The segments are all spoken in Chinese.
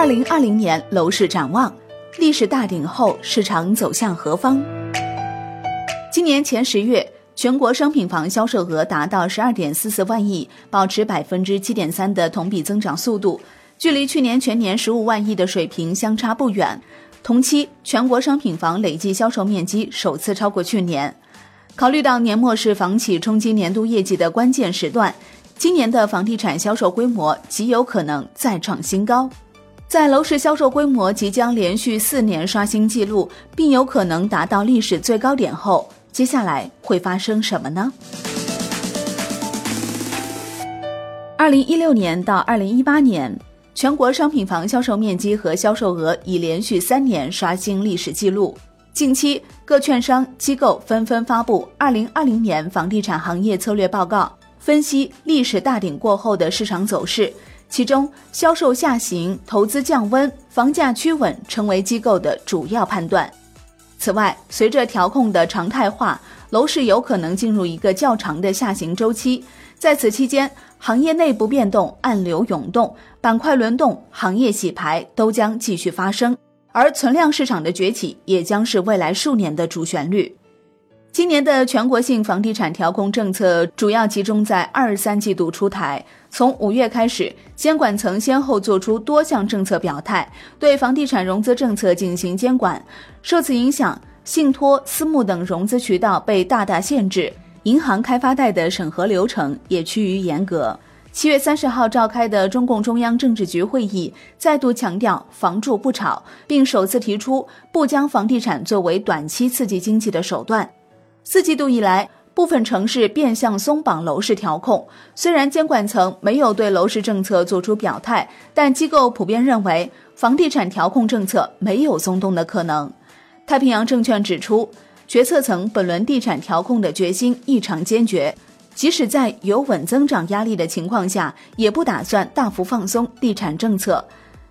二零二零年楼市展望，历史大顶后市场走向何方？今年前十月，全国商品房销售额达到十二点四四万亿，保持百分之七点三的同比增长速度，距离去年全年十五万亿的水平相差不远。同期，全国商品房累计销售面积首次超过去年。考虑到年末是房企冲击年度业绩的关键时段，今年的房地产销售规模极有可能再创新高。在楼市销售规模即将连续四年刷新纪录，并有可能达到历史最高点后，接下来会发生什么呢？二零一六年到二零一八年，全国商品房销售面积和销售额已连续三年刷新历史记录。近期，各券商机构纷纷发布二零二零年房地产行业策略报告，分析历史大顶过后的市场走势。其中，销售下行、投资降温、房价趋稳成为机构的主要判断。此外，随着调控的常态化，楼市有可能进入一个较长的下行周期。在此期间，行业内部变动、暗流涌动、板块轮动、行业洗牌都将继续发生，而存量市场的崛起也将是未来数年的主旋律。今年的全国性房地产调控政策主要集中在二三季度出台。从五月开始，监管层先后作出多项政策表态，对房地产融资政策进行监管。受此影响，信托、私募等融资渠道被大大限制，银行开发贷的审核流程也趋于严格。七月三十号召开的中共中央政治局会议再度强调“房住不炒”，并首次提出不将房地产作为短期刺激经济的手段。四季度以来，部分城市变相松绑楼市调控。虽然监管层没有对楼市政策作出表态，但机构普遍认为，房地产调控政策没有松动的可能。太平洋证券指出，决策层本轮地产调控的决心异常坚决，即使在有稳增长压力的情况下，也不打算大幅放松地产政策。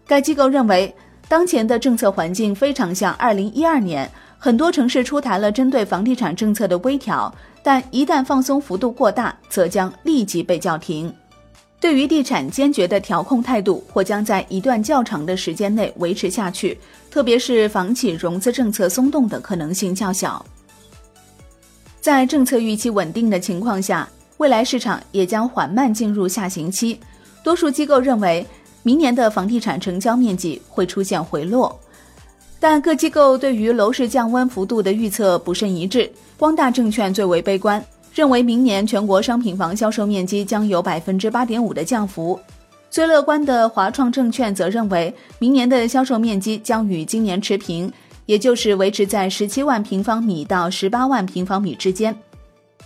该机构认为，当前的政策环境非常像2012年。很多城市出台了针对房地产政策的微调，但一旦放松幅度过大，则将立即被叫停。对于地产坚决的调控态度，或将在一段较长的时间内维持下去，特别是房企融资政策松动的可能性较小。在政策预期稳定的情况下，未来市场也将缓慢进入下行期。多数机构认为，明年的房地产成交面积会出现回落。但各机构对于楼市降温幅度的预测不甚一致。光大证券最为悲观，认为明年全国商品房销售面积将有百分之八点五的降幅。最乐观的华创证券则认为，明年的销售面积将与今年持平，也就是维持在十七万平方米到十八万平方米之间。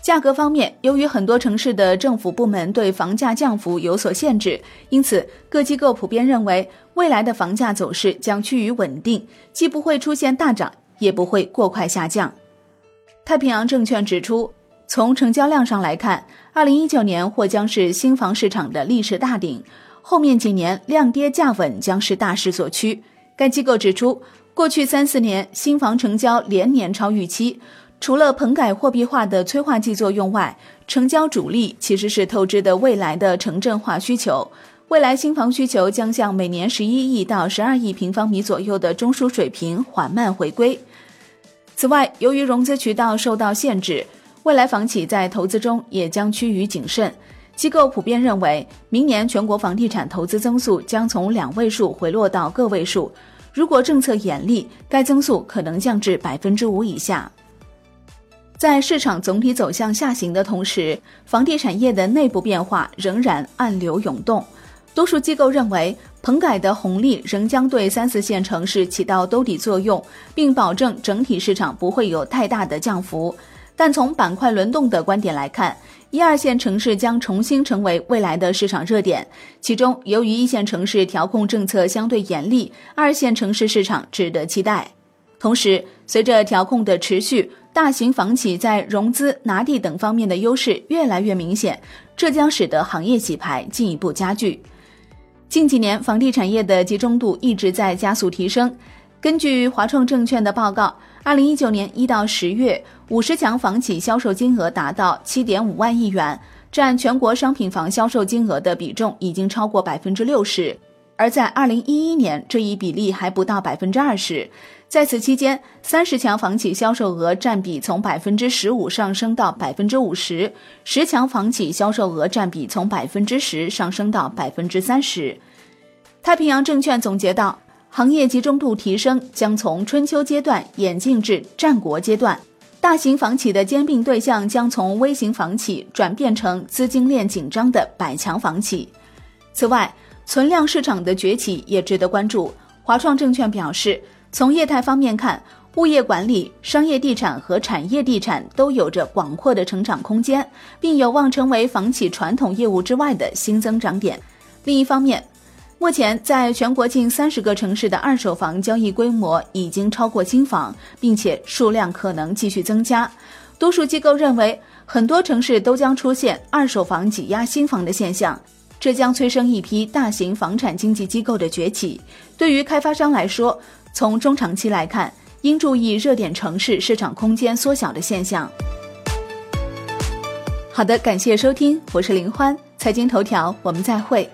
价格方面，由于很多城市的政府部门对房价降幅有所限制，因此各机构普遍认为，未来的房价走势将趋于稳定，既不会出现大涨，也不会过快下降。太平洋证券指出，从成交量上来看，二零一九年或将是新房市场的历史大顶，后面几年量跌价稳将是大势所趋。该机构指出，过去三四年新房成交连年超预期。除了棚改货币化的催化剂作用外，成交主力其实是透支的未来的城镇化需求。未来新房需求将向每年十一亿到十二亿平方米左右的中枢水平缓慢回归。此外，由于融资渠道受到限制，未来房企在投资中也将趋于谨慎。机构普遍认为，明年全国房地产投资增速将从两位数回落到个位数。如果政策严厉，该增速可能降至百分之五以下。在市场总体走向下行的同时，房地产业的内部变化仍然暗流涌动。多数机构认为，棚改的红利仍将对三四线城市起到兜底作用，并保证整体市场不会有太大的降幅。但从板块轮动的观点来看，一二线城市将重新成为未来的市场热点。其中，由于一线城市调控政策相对严厉，二线城市市场值得期待。同时，随着调控的持续，大型房企在融资、拿地等方面的优势越来越明显，这将使得行业洗牌进一步加剧。近几年，房地产业的集中度一直在加速提升。根据华创证券的报告，二零一九年一到十月，五十强房企销售金额达到七点五万亿元，占全国商品房销售金额的比重已经超过百分之六十。而在二零一一年，这一比例还不到百分之二十。在此期间，三十强房企销售额占比从百分之十五上升到百分之五十，十强房企销售额占比从百分之十上升到百分之三十。太平洋证券总结道，行业集中度提升将从春秋阶段演进至战国阶段，大型房企的兼并对象将从微型房企转变成资金链紧张的百强房企。此外，存量市场的崛起也值得关注。华创证券表示，从业态方面看，物业管理、商业地产和产业地产都有着广阔的成长空间，并有望成为房企传统业务之外的新增长点。另一方面，目前在全国近三十个城市的二手房交易规模已经超过新房，并且数量可能继续增加。多数机构认为，很多城市都将出现二手房挤压新房的现象。这将催生一批大型房产经纪机构的崛起。对于开发商来说，从中长期来看，应注意热点城市市场空间缩小的现象。好的，感谢收听，我是林欢，财经头条，我们再会。